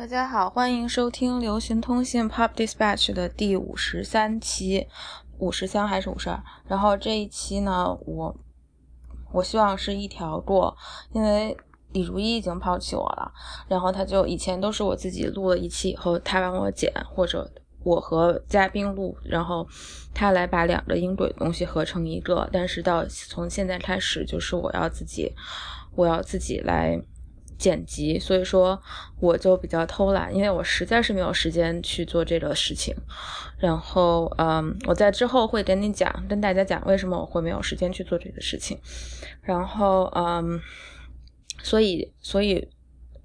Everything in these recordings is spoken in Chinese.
大家好，欢迎收听流行通信 Pop Dispatch 的第五十三期，五十三还是五十二？然后这一期呢，我我希望是一条过，因为李如一已经抛弃我了。然后他就以前都是我自己录了一期以后，他帮我剪，或者我和嘉宾录，然后他来把两个音轨东西合成一个。但是到从现在开始，就是我要自己，我要自己来。剪辑，所以说我就比较偷懒，因为我实在是没有时间去做这个事情。然后，嗯，我在之后会跟你讲，跟大家讲为什么我会没有时间去做这个事情。然后，嗯，所以，所以。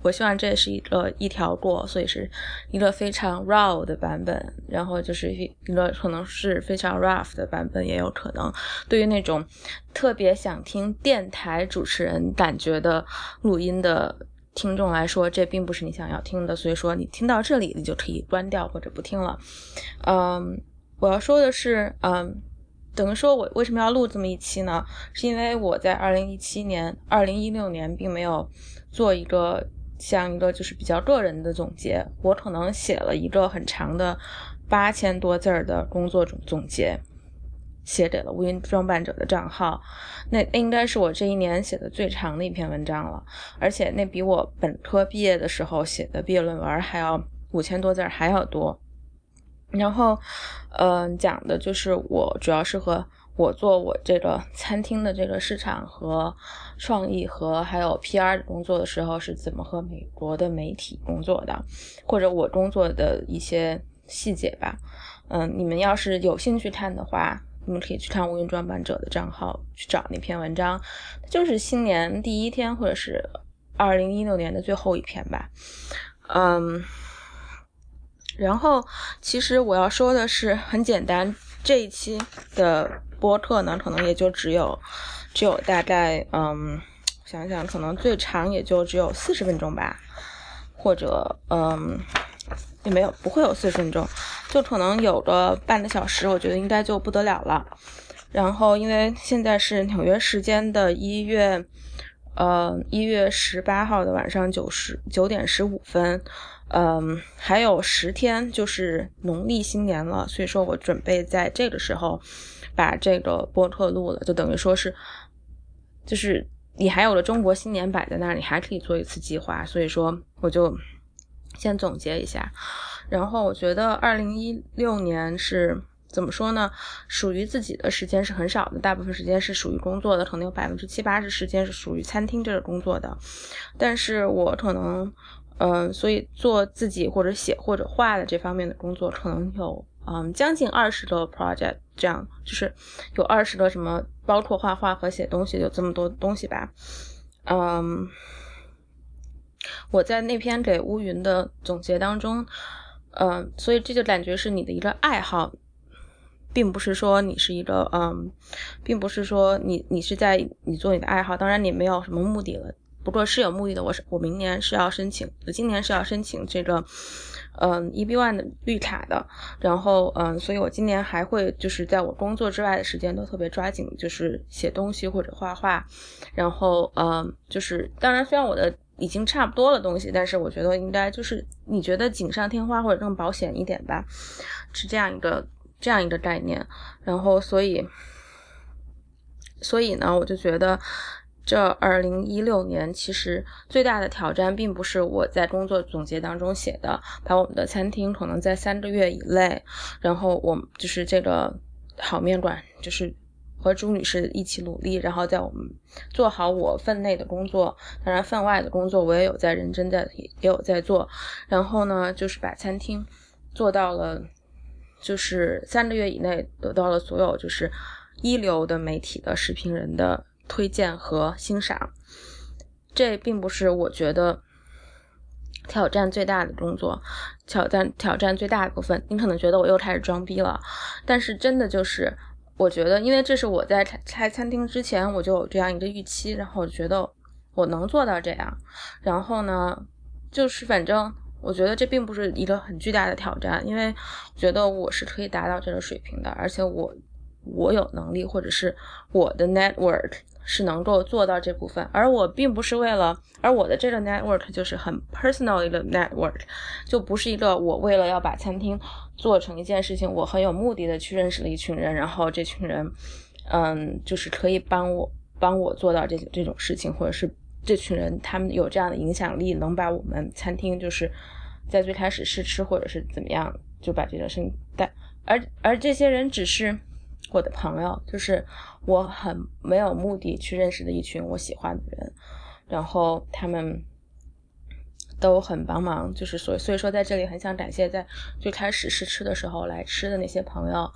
我希望这是一个一条过，所以是一个非常 raw 的版本，然后就是一个可能是非常 rough 的版本，也有可能对于那种特别想听电台主持人感觉的录音的听众来说，这并不是你想要听的。所以说，你听到这里，你就可以关掉或者不听了。嗯，我要说的是，嗯，等于说我为什么要录这么一期呢？是因为我在二零一七年、二零一六年并没有做一个。像一个就是比较个人的总结，我可能写了一个很长的八千多字儿的工作总总结，写给了无云装扮者的账号。那应该是我这一年写的最长的一篇文章了，而且那比我本科毕业的时候写的毕业论文还要五千多字还要多。然后，嗯，讲的就是我主要是和。我做我这个餐厅的这个市场和创意和还有 PR 工作的时候，是怎么和美国的媒体工作的，或者我工作的一些细节吧。嗯，你们要是有兴趣看的话，你们可以去看无云装扮者的账号去找那篇文章，就是新年第一天或者是二零一六年的最后一篇吧。嗯，然后其实我要说的是很简单，这一期的。播客呢，可能也就只有，只有大概，嗯，想想，可能最长也就只有四十分钟吧，或者，嗯，也没有，不会有四十分钟，就可能有个半个小时，我觉得应该就不得了了。然后，因为现在是纽约时间的一月，呃，一月十八号的晚上九十九点十五分，嗯，还有十天就是农历新年了，所以说我准备在这个时候。把这个播客录了，就等于说是，就是你还有了中国新年摆在那儿，你还可以做一次计划。所以说，我就先总结一下。然后我觉得二零一六年是怎么说呢？属于自己的时间是很少的，大部分时间是属于工作的，可能有百分之七八十时间是属于餐厅这个工作的。但是我可能，嗯，所以做自己或者写或者画的这方面的工作，可能有。嗯，将近二十个 project，这样就是有二十个什么，包括画画和写东西，有这么多东西吧。嗯，我在那篇给乌云的总结当中，嗯，所以这就感觉是你的一个爱好，并不是说你是一个嗯，并不是说你你是在你做你的爱好，当然你没有什么目的了，不过是有目的的。我是我明年是要申请，我今年是要申请这个。嗯，EB One 的绿卡的，然后嗯，所以我今年还会就是在我工作之外的时间都特别抓紧，就是写东西或者画画，然后嗯，就是当然虽然我的已经差不多了东西，但是我觉得应该就是你觉得锦上添花或者更保险一点吧，是这样一个这样一个概念，然后所以所以呢，我就觉得。这二零一六年其实最大的挑战，并不是我在工作总结当中写的，把我们的餐厅可能在三个月以内，然后我就是这个好面馆，就是和朱女士一起努力，然后在我们做好我分内的工作，当然分外的工作我也有在认真在也有在做，然后呢，就是把餐厅做到了，就是三个月以内得到了所有就是一流的媒体的视频人的。推荐和欣赏，这并不是我觉得挑战最大的工作，挑战挑战最大的部分。你可能觉得我又开始装逼了，但是真的就是，我觉得，因为这是我在开餐厅之前我就有这样一个预期，然后我觉得我能做到这样，然后呢，就是反正我觉得这并不是一个很巨大的挑战，因为觉得我是可以达到这个水平的，而且我我有能力，或者是我的 network。是能够做到这部分，而我并不是为了，而我的这个 network 就是很 personal 的 network，就不是一个我为了要把餐厅做成一件事情，我很有目的的去认识了一群人，然后这群人，嗯，就是可以帮我帮我做到这这种事情，或者是这群人他们有这样的影响力，能把我们餐厅就是在最开始试吃或者是怎么样，就把这个事情带，而而这些人只是。我的朋友就是我很没有目的去认识的一群我喜欢的人，然后他们都很帮忙，就是所所以说在这里很想感谢在最开始试吃的时候来吃的那些朋友，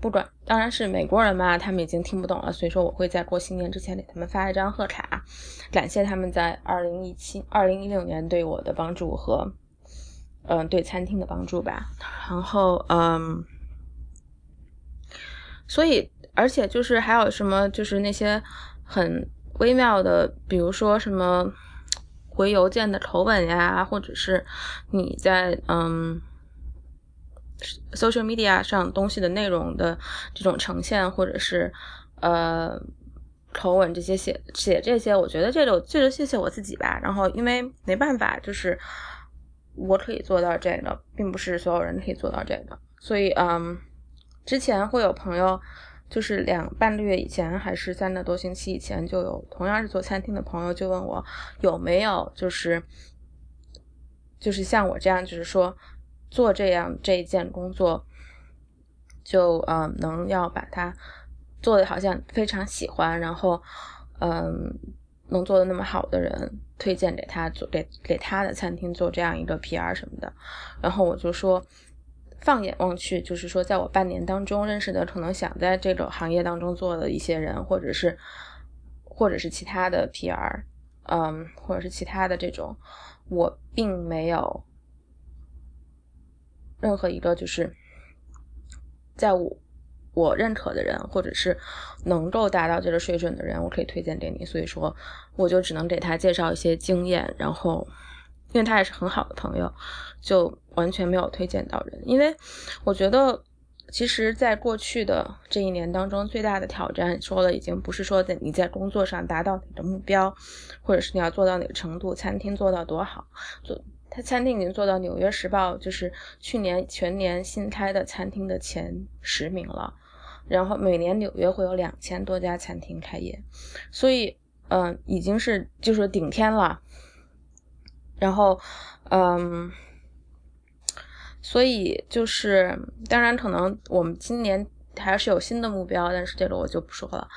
不管当然是美国人嘛，他们已经听不懂了，所以说我会在过新年之前给他们发一张贺卡，感谢他们在二零一七、二零一六年对我的帮助和嗯对餐厅的帮助吧，然后嗯。所以，而且就是还有什么，就是那些很微妙的，比如说什么回邮件的口吻呀，或者是你在嗯 social media 上东西的内容的这种呈现，或者是呃口吻这些写写这些，我觉得这个这个谢谢我自己吧。然后因为没办法，就是我可以做到这个，并不是所有人可以做到这个，所以嗯。之前会有朋友，就是两半个月以前，还是三个多星期以前，就有同样是做餐厅的朋友就问我有没有，就是就是像我这样，就是说做这样这一件工作，就嗯能要把它做的好像非常喜欢，然后嗯能做的那么好的人推荐给他做给给他的餐厅做这样一个 PR 什么的，然后我就说。放眼望去，就是说，在我半年当中认识的，可能想在这个行业当中做的一些人，或者是，或者是其他的 PR，嗯，或者是其他的这种，我并没有任何一个就是在我我认可的人，或者是能够达到这个水准的人，我可以推荐给你。所以说，我就只能给他介绍一些经验，然后。因为他也是很好的朋友，就完全没有推荐到人。因为我觉得，其实，在过去的这一年当中，最大的挑战，说了已经不是说在你在工作上达到你的目标，或者是你要做到哪个程度，餐厅做到多好。做他餐厅已经做到《纽约时报》就是去年全年新开的餐厅的前十名了。然后每年纽约会有两千多家餐厅开业，所以，嗯，已经是就是顶天了。然后，嗯，所以就是，当然可能我们今年还是有新的目标，但是这个我就不说了。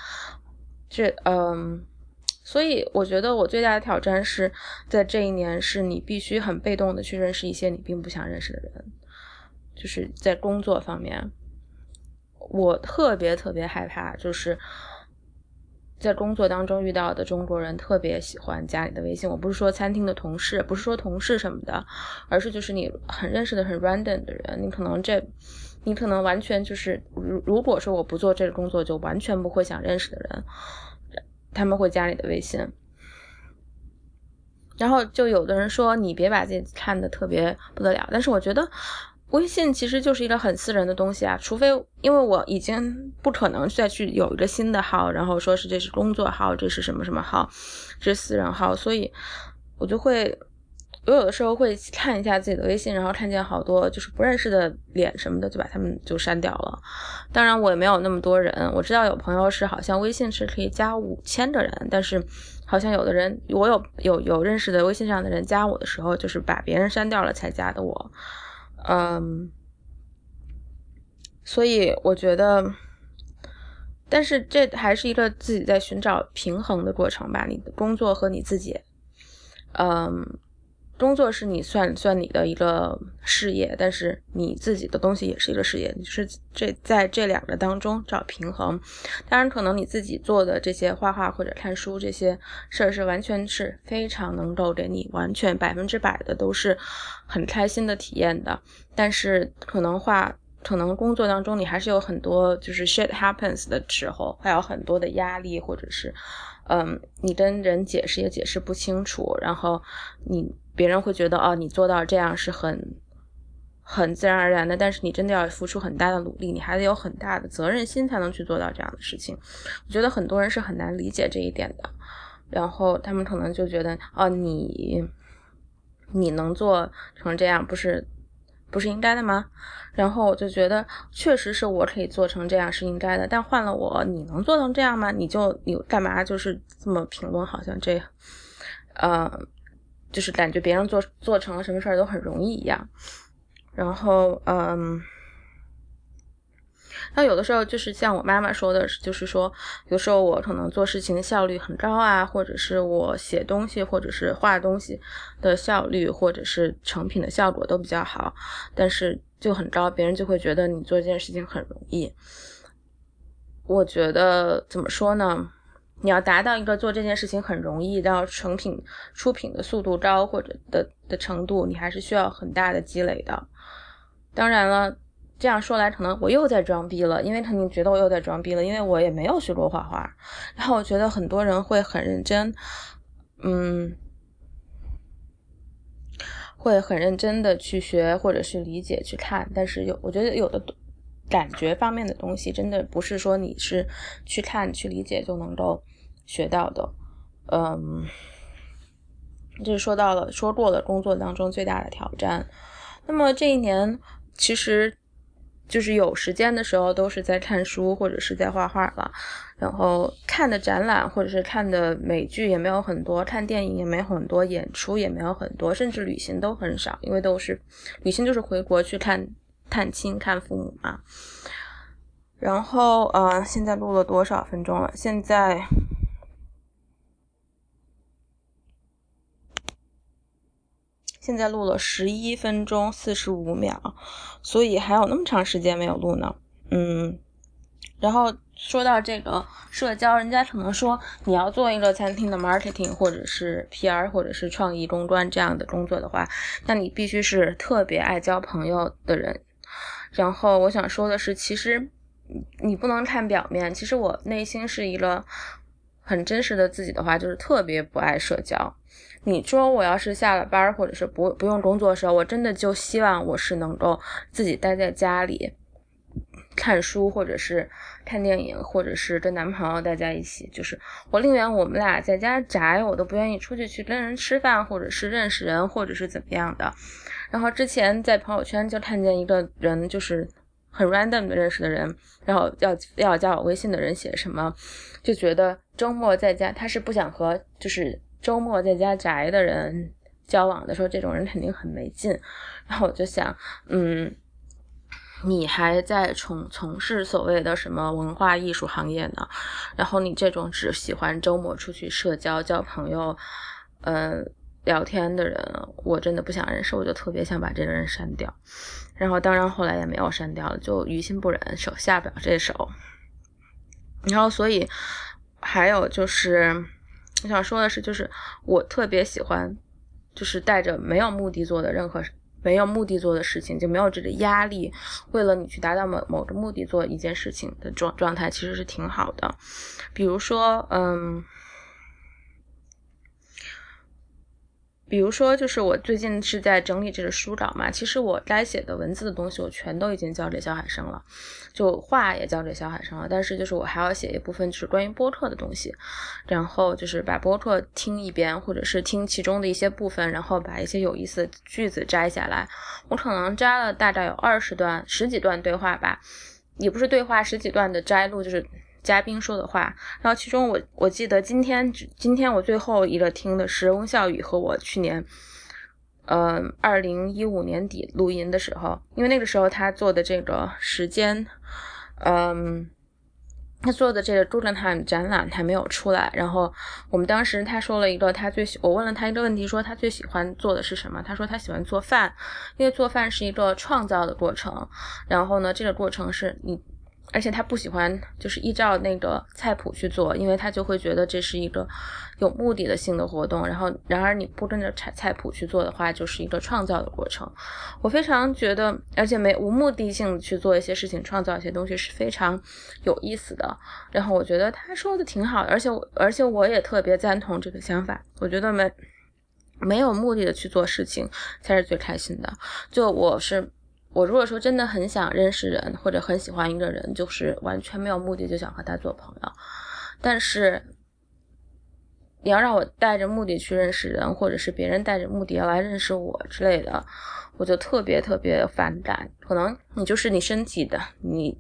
这，嗯，所以我觉得我最大的挑战是在这一年，是你必须很被动的去认识一些你并不想认识的人，就是在工作方面，我特别特别害怕，就是。在工作当中遇到的中国人特别喜欢加你的微信，我不是说餐厅的同事，不是说同事什么的，而是就是你很认识的很 random 的人，你可能这，你可能完全就是如如果说我不做这个工作，就完全不会想认识的人，他们会加你的微信，然后就有的人说你别把自己看的特别不得了，但是我觉得。微信其实就是一个很私人的东西啊，除非因为我已经不可能再去有一个新的号，然后说是这是工作号，这是什么什么号，这是私人号，所以我就会，我有的时候会看一下自己的微信，然后看见好多就是不认识的脸什么的，就把他们就删掉了。当然我也没有那么多人，我知道有朋友是好像微信是可以加五千个人，但是好像有的人我有有有认识的微信上的人加我的时候，就是把别人删掉了才加的我。嗯，所以我觉得，但是这还是一个自己在寻找平衡的过程吧。你的工作和你自己，嗯。工作是你算算你的一个事业，但是你自己的东西也是一个事业，你是这在这两个当中找平衡。当然，可能你自己做的这些画画或者看书这些事儿是完全是非常能够给你完全百分之百的都是很开心的体验的。但是可能画，可能工作当中你还是有很多就是 shit happens 的时候，还有很多的压力，或者是嗯，你跟人解释也解释不清楚，然后你。别人会觉得哦，你做到这样是很很自然而然的，但是你真的要付出很大的努力，你还得有很大的责任心才能去做到这样的事情。我觉得很多人是很难理解这一点的，然后他们可能就觉得，哦，你你能做成这样，不是不是应该的吗？然后我就觉得，确实是我可以做成这样是应该的，但换了我，你能做成这样吗？你就你干嘛就是这么评论？好像这，呃，就是感觉别人做做成了什么事儿都很容易一样。然后，嗯，那有的时候就是像我妈妈说的，就是说，有时候我可能做事情的效率很高啊，或者是我写东西或者是画东西的效率，或者是成品的效果都比较好，但是就很高，别人就会觉得你做这件事情很容易。我觉得怎么说呢？你要达到一个做这件事情很容易，然后成品出品的速度高或者的的程度，你还是需要很大的积累的。当然了，这样说来可能我又在装逼了，因为肯定觉得我又在装逼了，因为我也没有学过画画。然后我觉得很多人会很认真，嗯，会很认真的去学或者是理解去看，但是有我觉得有的。感觉方面的东西，真的不是说你是去看去理解就能够学到的。嗯，这是说到了说过了工作当中最大的挑战。那么这一年其实就是有时间的时候都是在看书或者是在画画了，然后看的展览或者是看的美剧也没有很多，看电影也没有很多，演出也没有很多，甚至旅行都很少，因为都是旅行就是回国去看。探亲看父母嘛，然后呃，现在录了多少分钟了？现在现在录了十一分钟四十五秒，所以还有那么长时间没有录呢。嗯，然后说到这个社交，人家可能说你要做一个餐厅的 marketing 或者是 PR 或者是创意公关这样的工作的话，那你必须是特别爱交朋友的人。然后我想说的是，其实你不能看表面。其实我内心是一个很真实的自己的话，就是特别不爱社交。你说我要是下了班或者是不不用工作的时候，我真的就希望我是能够自己待在家里看书，或者是看电影，或者是跟男朋友待在一起。就是我宁愿我们俩在家宅，我都不愿意出去去跟人吃饭，或者是认识人，或者是怎么样的。然后之前在朋友圈就看见一个人，就是很 random 的认识的人，然后要要加我微信的人写什么，就觉得周末在家，他是不想和就是周末在家宅的人交往的，时候这种人肯定很没劲。然后我就想，嗯，你还在从从事所谓的什么文化艺术行业呢？然后你这种只喜欢周末出去社交交朋友，嗯。聊天的人，我真的不想认识，我就特别想把这个人删掉。然后，当然后来也没有删掉了，就于心不忍，手下不了这手。然后，所以还有就是，我想说的是，就是我特别喜欢，就是带着没有目的做的任何没有目的做的事情，就没有这个压力，为了你去达到某某个目的做一件事情的状状态，其实是挺好的。比如说，嗯。比如说，就是我最近是在整理这个书稿嘛，其实我该写的文字的东西，我全都已经交给小海生了，就画也交给小海生了。但是就是我还要写一部分，就是关于播客的东西，然后就是把播客听一遍，或者是听其中的一些部分，然后把一些有意思的句子摘下来。我可能摘了大概有二十段、十几段对话吧，也不是对话，十几段的摘录，就是。嘉宾说的话，然后其中我我记得今天今天我最后一个听的是翁笑宇和我去年，嗯，二零一五年底录音的时候，因为那个时候他做的这个时间，嗯，他做的这个 Guggenheim 展览还没有出来，然后我们当时他说了一个他最喜，我问了他一个问题，说他最喜欢做的是什么？他说他喜欢做饭，因为做饭是一个创造的过程，然后呢，这个过程是你。而且他不喜欢就是依照那个菜谱去做，因为他就会觉得这是一个有目的的性的活动。然后，然而你不跟着菜菜谱去做的话，就是一个创造的过程。我非常觉得，而且没无目的性去做一些事情，创造一些东西是非常有意思的。然后我觉得他说的挺好的，而且我而且我也特别赞同这个想法。我觉得没没有目的的去做事情才是最开心的。就我是。我如果说真的很想认识人，或者很喜欢一个人，就是完全没有目的就想和他做朋友。但是你要让我带着目的去认识人，或者是别人带着目的要来认识我之类的，我就特别特别反感。可能你就是你身体的，你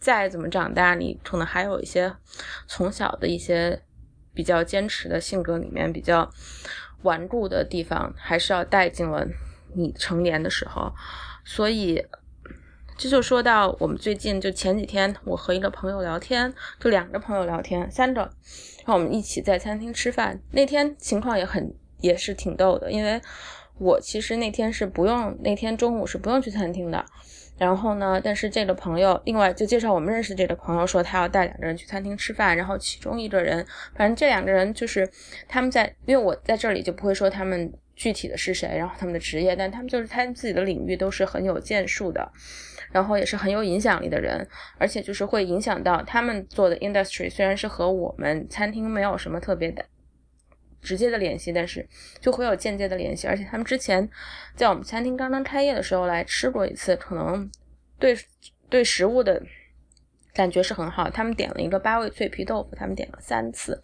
再怎么长大，你可能还有一些从小的一些比较坚持的性格里面比较顽固的地方，还是要带进了你成年的时候。所以，这就说到我们最近就前几天，我和一个朋友聊天，就两个朋友聊天，三个，然后我们一起在餐厅吃饭。那天情况也很也是挺逗的，因为我其实那天是不用，那天中午是不用去餐厅的。然后呢，但是这个朋友另外就介绍我们认识这个朋友说他要带两个人去餐厅吃饭，然后其中一个人，反正这两个人就是他们在，因为我在这里就不会说他们。具体的是谁，然后他们的职业，但他们就是他们自己的领域都是很有建树的，然后也是很有影响力的人，而且就是会影响到他们做的 industry，虽然是和我们餐厅没有什么特别的直接的联系，但是就会有间接的联系。而且他们之前在我们餐厅刚刚开业的时候来吃过一次，可能对对食物的感觉是很好。他们点了一个八味脆皮豆腐，他们点了三次，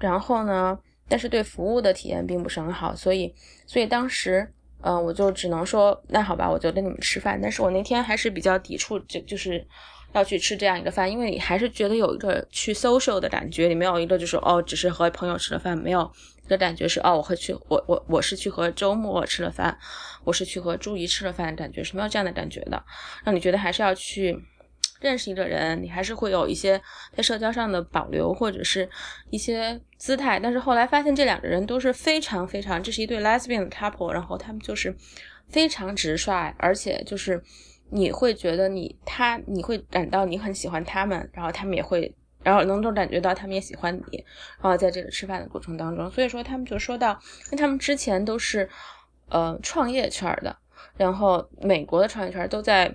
然后呢？但是对服务的体验并不是很好，所以，所以当时，嗯，我就只能说，那好吧，我就跟你们吃饭。但是我那天还是比较抵触，就就是要去吃这样一个饭，因为你还是觉得有一个去 social 的感觉，你没有一个就是哦，只是和朋友吃了饭，没有一个感觉是哦，我会去，我我我是去和周末吃了饭，我是去和朱怡吃了饭，感觉是没有这样的感觉的，让你觉得还是要去。认识一个人，你还是会有一些在社交上的保留，或者是一些姿态。但是后来发现，这两个人都是非常非常，这是一对 lesbian couple，然后他们就是非常直率，而且就是你会觉得你他你会感到你很喜欢他们，然后他们也会，然后能够感觉到他们也喜欢你。然后在这个吃饭的过程当中，所以说他们就说到，因为他们之前都是呃创业圈的，然后美国的创业圈都在。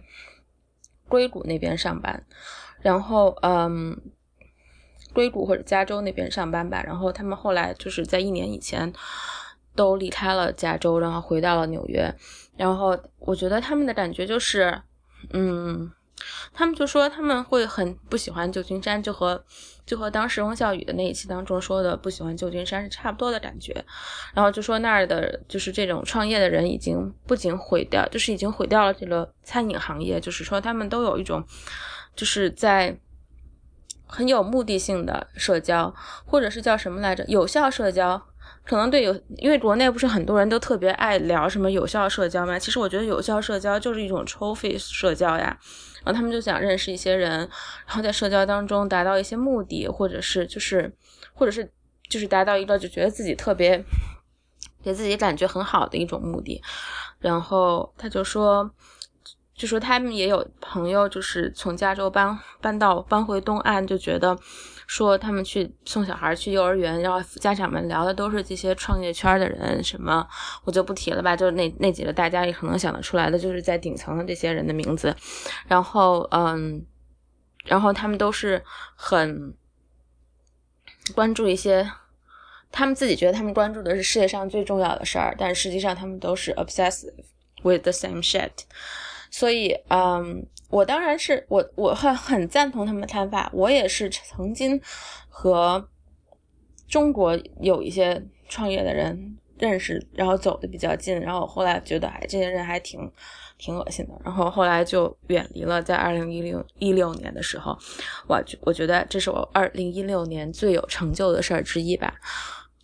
硅谷那边上班，然后嗯，硅谷或者加州那边上班吧。然后他们后来就是在一年以前都离开了加州，然后回到了纽约。然后我觉得他们的感觉就是，嗯。他们就说他们会很不喜欢旧金山，就和就和当时翁笑宇的那一期当中说的不喜欢旧金山是差不多的感觉。然后就说那儿的就是这种创业的人已经不仅毁掉，就是已经毁掉了这个餐饮行业。就是说他们都有一种就是在很有目的性的社交，或者是叫什么来着？有效社交。可能对有，因为国内不是很多人都特别爱聊什么有效社交吗？其实我觉得有效社交就是一种 trophy 社交呀。然后他们就想认识一些人，然后在社交当中达到一些目的，或者是就是，或者是就是达到一个就觉得自己特别给自己感觉很好的一种目的。然后他就说。就说他们也有朋友，就是从加州搬搬到搬回东岸，就觉得说他们去送小孩去幼儿园，然后家长们聊的都是这些创业圈的人，什么我就不提了吧，就是那那几个大家也可能想得出来的，就是在顶层的这些人的名字。然后嗯，然后他们都是很关注一些，他们自己觉得他们关注的是世界上最重要的事儿，但实际上他们都是 obsessive with the same shit。所以，嗯，我当然是我，我很很赞同他们的看法。我也是曾经和中国有一些创业的人认识，然后走的比较近，然后我后来觉得，哎，这些人还挺挺恶心的，然后后来就远离了。在二零一六一六年的时候，我我觉得这是我二零一六年最有成就的事儿之一吧，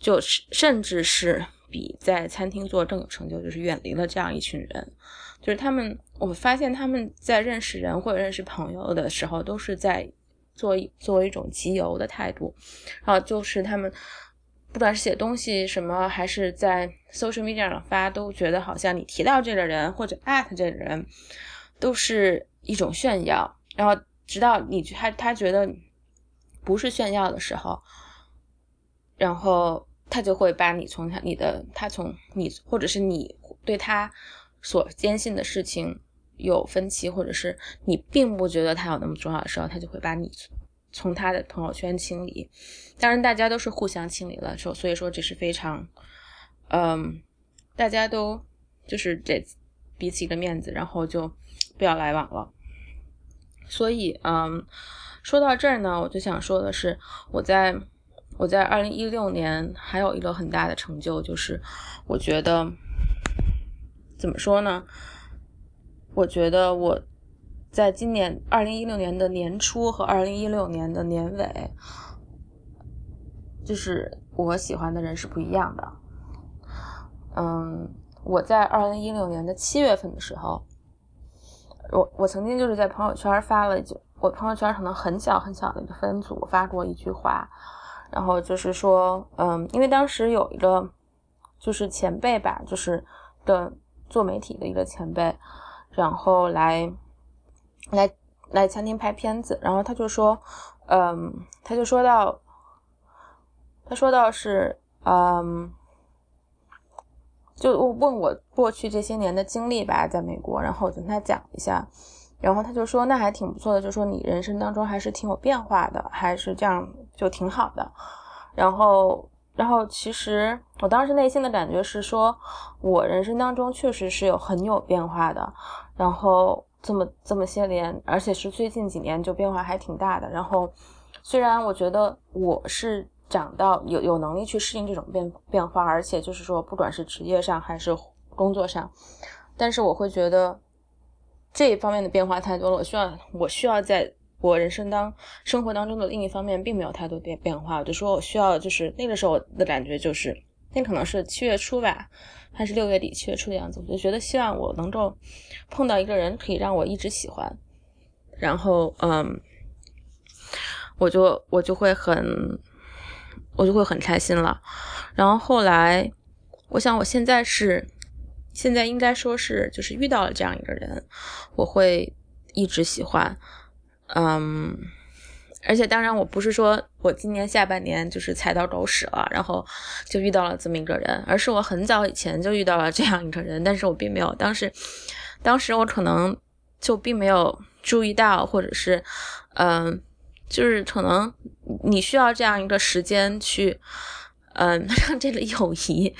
就是甚至是比在餐厅做更有成就，就是远离了这样一群人。就是他们，我发现他们在认识人或者认识朋友的时候，都是在做作为一种集邮的态度。然后就是他们，不管是写东西什么，还是在 social media 上发，都觉得好像你提到这个人或者 at 这个人，都是一种炫耀。然后直到你他他觉得不是炫耀的时候，然后他就会把你从他你的他从你或者是你对他。所坚信的事情有分歧，或者是你并不觉得他有那么重要的时候，他就会把你从他的朋友圈清理。当然，大家都是互相清理了，所所以说这是非常，嗯，大家都就是这彼此一个面子，然后就不要来往了。所以，嗯，说到这儿呢，我就想说的是，我在我在二零一六年还有一个很大的成就，就是我觉得怎么说呢？我觉得我在今年二零一六年的年初和二零一六年的年尾，就是我喜欢的人是不一样的。嗯，我在二零一六年的七月份的时候，我我曾经就是在朋友圈发了就我朋友圈可能很小很小的一个分组发过一句话，然后就是说，嗯，因为当时有一个就是前辈吧，就是的做媒体的一个前辈，然后来来来餐厅拍片子，然后他就说，嗯，他就说到，他说到是，嗯。就问我过去这些年的经历吧，在美国，然后我跟他讲一下，然后他就说那还挺不错的，就说你人生当中还是挺有变化的，还是这样就挺好的。然后，然后其实我当时内心的感觉是说，我人生当中确实是有很有变化的。然后这么这么些年，而且是最近几年就变化还挺大的。然后虽然我觉得我是。长到有有能力去适应这种变变化，而且就是说，不管是职业上还是工作上，但是我会觉得这一方面的变化太多了。我需要我需要在我人生当生活当中的另一方面并没有太多变变化。我就说我需要就是那个时候的感觉就是，那可能是七月初吧，还是六月底七月初的样子。我就觉得希望我能够碰到一个人可以让我一直喜欢，然后嗯，我就我就会很。我就会很开心了，然后后来，我想我现在是，现在应该说是就是遇到了这样一个人，我会一直喜欢，嗯，而且当然我不是说我今年下半年就是踩到狗屎了，然后就遇到了这么一个人，而是我很早以前就遇到了这样一个人，但是我并没有当时，当时我可能就并没有注意到，或者是，嗯。就是可能你需要这样一个时间去，嗯，让这个友谊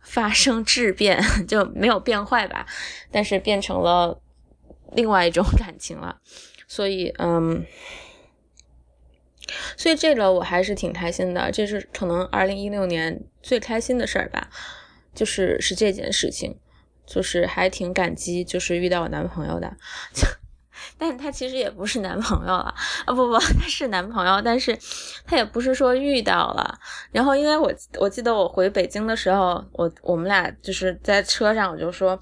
发生质变，就没有变坏吧，但是变成了另外一种感情了。所以，嗯，所以这个我还是挺开心的，这是可能二零一六年最开心的事儿吧，就是是这件事情，就是还挺感激，就是遇到我男朋友的。就 但他其实也不是男朋友了啊！不不，他是男朋友，但是他也不是说遇到了。然后，因为我我记得我回北京的时候，我我们俩就是在车上，我就说，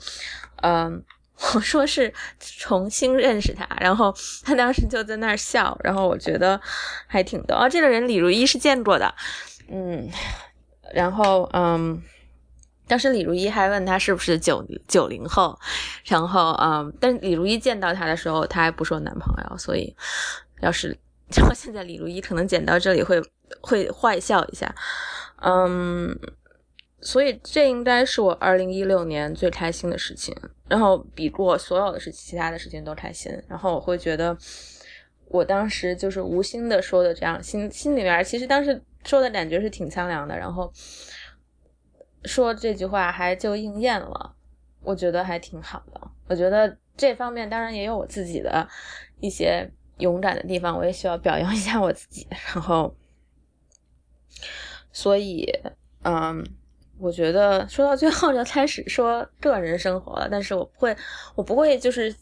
嗯，我说是重新认识他，然后他当时就在那儿笑，然后我觉得还挺逗啊。这个人李如一是见过的，嗯，然后嗯。当时李如一还问他是不是九九零后，然后嗯，但李如一见到他的时候，他还不是我男朋友，所以要是 然后现在李如一可能剪到这里会会坏笑一下，嗯，所以这应该是我二零一六年最开心的事情，然后比过所有的事其他的事情都开心，然后我会觉得我当时就是无心的说的这样，心心里面其实当时说的感觉是挺苍凉的，然后。说这句话还就应验了，我觉得还挺好的。我觉得这方面当然也有我自己的一些勇敢的地方，我也需要表扬一下我自己。然后，所以，嗯，我觉得说到最后就开始说个人生活了，但是我不会，我不会就是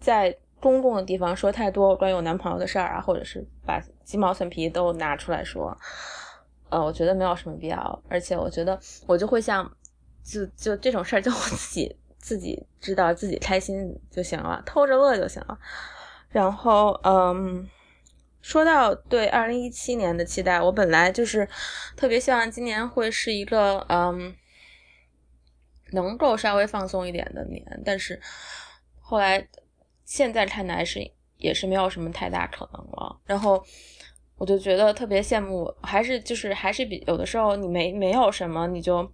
在公共的地方说太多关于我男朋友的事儿啊，或者是把鸡毛蒜皮都拿出来说。呃，我觉得没有什么必要，而且我觉得我就会像，就就这种事儿，就我自己自己知道自己开心就行了，偷着乐就行了。然后，嗯，说到对二零一七年的期待，我本来就是特别希望今年会是一个嗯，能够稍微放松一点的年，但是后来现在看来是也是没有什么太大可能了。然后。我就觉得特别羡慕，还是就是还是比有的时候你没没有什么你就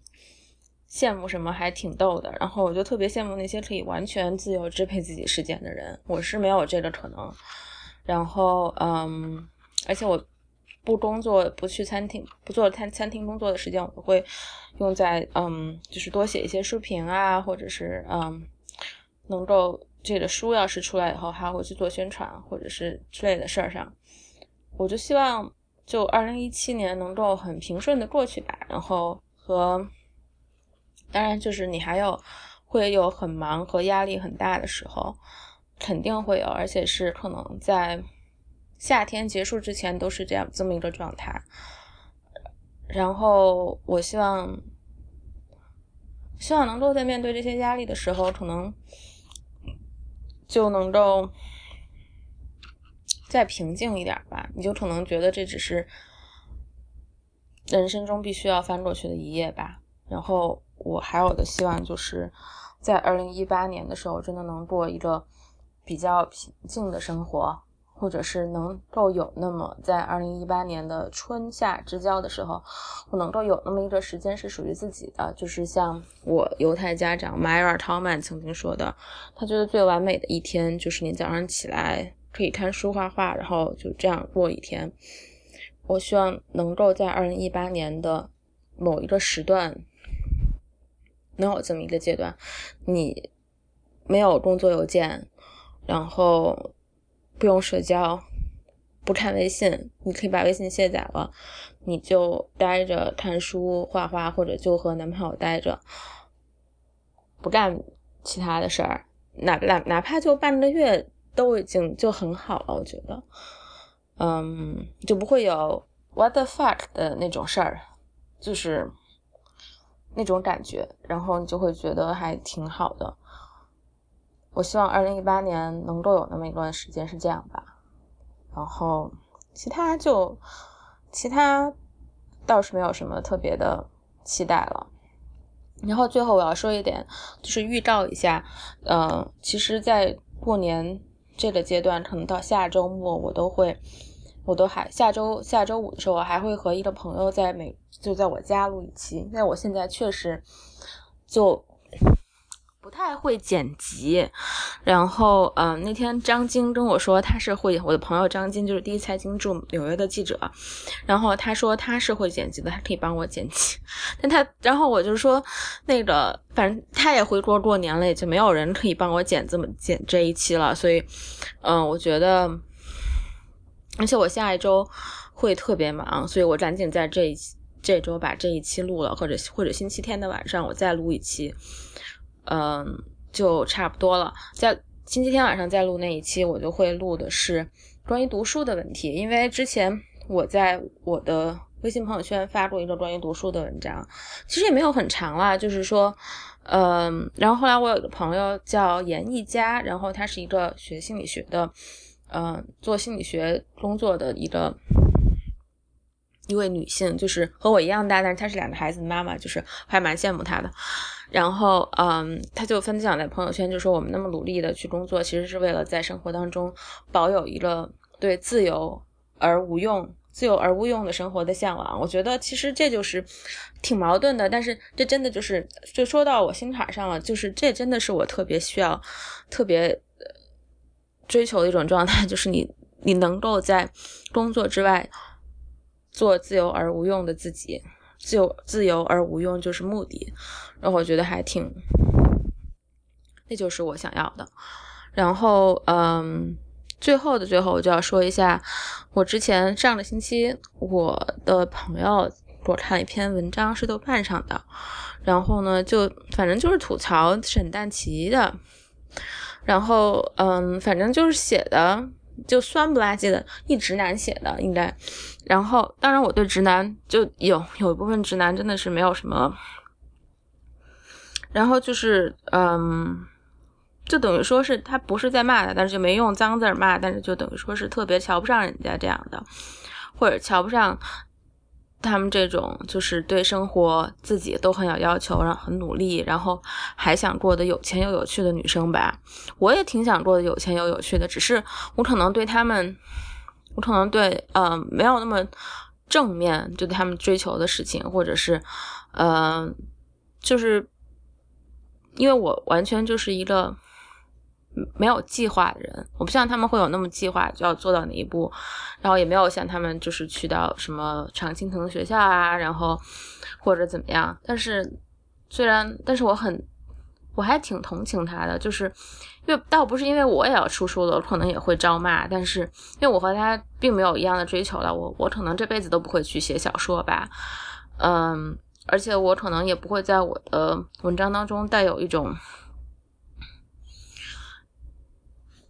羡慕什么，还挺逗的。然后我就特别羡慕那些可以完全自由支配自己时间的人，我是没有这个可能。然后嗯，而且我不工作，不去餐厅，不做餐餐厅工作的时间，我会用在嗯，就是多写一些书评啊，或者是嗯，能够这个书要是出来以后还会去做宣传或者是之类的事儿上，我就希望就二零一七年能够很平顺的过去吧。然后和当然就是你还有会有很忙和压力很大的时候，肯定会有，而且是可能在夏天结束之前都是这样这么一个状态。然后我希望。希望能够在面对这些压力的时候，可能就能够再平静一点吧。你就可能觉得这只是人生中必须要翻过去的一页吧。然后我还有的希望就是在二零一八年的时候，真的能过一个比较平静的生活。或者是能够有那么在二零一八年的春夏之交的时候，我能够有那么一个时间是属于自己的，就是像我犹太家长迈尔·陶曼曾经说的，他觉得最完美的一天就是你早上起来可以看书画画，然后就这样过一天。我希望能够在二零一八年的某一个时段，能有这么一个阶段，你没有工作邮件，然后。不用社交，不看微信，你可以把微信卸载了，你就待着看书、画画，或者就和男朋友待着，不干其他的事儿，哪哪哪怕就半个月都已经就很好了，我觉得，嗯，就不会有 what the fuck 的那种事儿，就是那种感觉，然后你就会觉得还挺好的。我希望二零一八年能够有那么一段时间是这样吧，然后其他就其他倒是没有什么特别的期待了。然后最后我要说一点，就是预告一下，嗯，其实，在过年这个阶段，可能到下周末我都会，我都还下周下周五的时候，我还会和一个朋友在美就在我家录一期，因为我现在确实就。不太会剪辑，然后，嗯，那天张晶跟我说他是会，我的朋友张晶就是第一财经驻纽约的记者，然后他说他是会剪辑的，他可以帮我剪辑，但他，然后我就说那个，反正他也回国过年了，也就没有人可以帮我剪这么剪这一期了，所以，嗯，我觉得，而且我下一周会特别忙，所以我赶紧在这一这周把这一期录了，或者或者星期天的晚上我再录一期。嗯，就差不多了。在星期天晚上再录那一期，我就会录的是关于读书的问题。因为之前我在我的微信朋友圈发过一个关于读书的文章，其实也没有很长啦，就是说，嗯，然后后来我有个朋友叫严艺佳，然后他是一个学心理学的，嗯，做心理学工作的一个一位女性，就是和我一样大，但是她是两个孩子的妈妈，就是还蛮羡慕她的。然后，嗯，他就分享在朋友圈，就说我们那么努力的去工作，其实是为了在生活当中保有一个对自由而无用、自由而无用的生活的向往。我觉得其实这就是挺矛盾的，但是这真的就是就说到我心坎上了，就是这真的是我特别需要、特别追求的一种状态，就是你你能够在工作之外做自由而无用的自己。自由自由而无用就是目的，然后我觉得还挺，那就是我想要的。然后，嗯，最后的最后，我就要说一下，我之前上个星期我的朋友给我看了一篇文章，是豆瓣上的，然后呢，就反正就是吐槽沈淡琪的，然后，嗯，反正就是写的。就酸不拉几的，一直男写的应该，然后当然我对直男就有有一部分直男真的是没有什么，然后就是嗯，就等于说是他不是在骂他，但是就没用脏字骂，但是就等于说是特别瞧不上人家这样的，或者瞧不上。他们这种就是对生活自己都很有要求，然后很努力，然后还想过得有钱又有趣的女生吧。我也挺想过得有钱又有趣的，只是我可能对他们，我可能对呃没有那么正面，就对他们追求的事情，或者是呃，就是因为我完全就是一个。没有计划的人，我不像他们会有那么计划就要做到哪一步，然后也没有像他们就是去到什么常青藤学校啊，然后或者怎么样。但是虽然，但是我很我还挺同情他的，就是因为倒不是因为我也要出书了，可能也会招骂，但是因为我和他并没有一样的追求了，我我可能这辈子都不会去写小说吧，嗯，而且我可能也不会在我的文章当中带有一种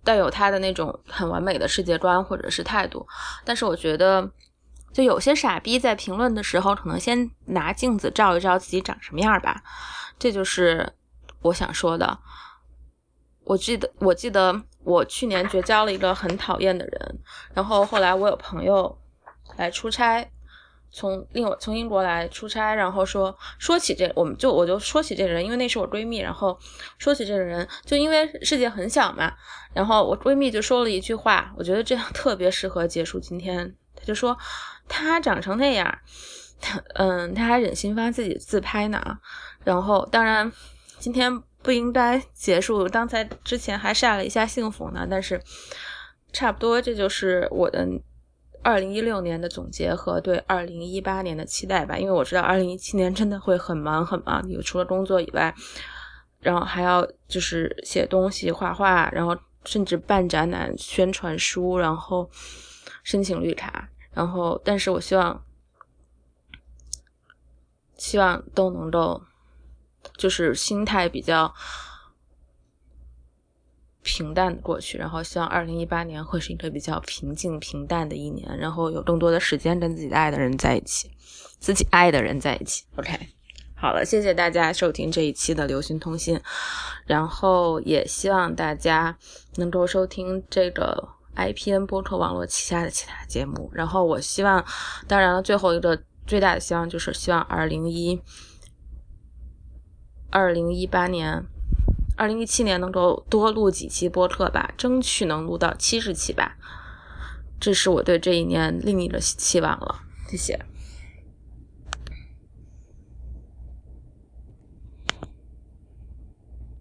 带有他的那种很完美的世界观或者是态度，但是我觉得。就有些傻逼在评论的时候，可能先拿镜子照一照自己长什么样吧，这就是我想说的。我记得，我记得我去年绝交了一个很讨厌的人，然后后来我有朋友来出差，从另外从英国来出差，然后说说起这，我们就我就说起这个人，因为那是我闺蜜，然后说起这个人，就因为世界很小嘛，然后我闺蜜就说了一句话，我觉得这样特别适合结束今天，她就说。他长成那样，嗯，他还忍心发自己自拍呢。然后，当然，今天不应该结束。刚才之前还晒了一下幸福呢，但是差不多，这就是我的二零一六年的总结和对二零一八年的期待吧。因为我知道二零一七年真的会很忙很忙，有除了工作以外，然后还要就是写东西、画画，然后甚至办展览、宣传书，然后申请绿卡。然后，但是我希望，希望都能够，就是心态比较平淡的过去。然后，希望二零一八年会是一个比较平静平淡的一年。然后，有更多的时间跟自己爱的人在一起，自己爱的人在一起。OK，好了，谢谢大家收听这一期的流行通信。然后，也希望大家能够收听这个。IPN 播客网络旗下的其他节目，然后我希望，当然了，最后一个最大的希望就是希望二零一二零一八年、二零一七年能够多录几期播客吧，争取能录到七十期吧，这是我对这一年另一个期望了，谢谢。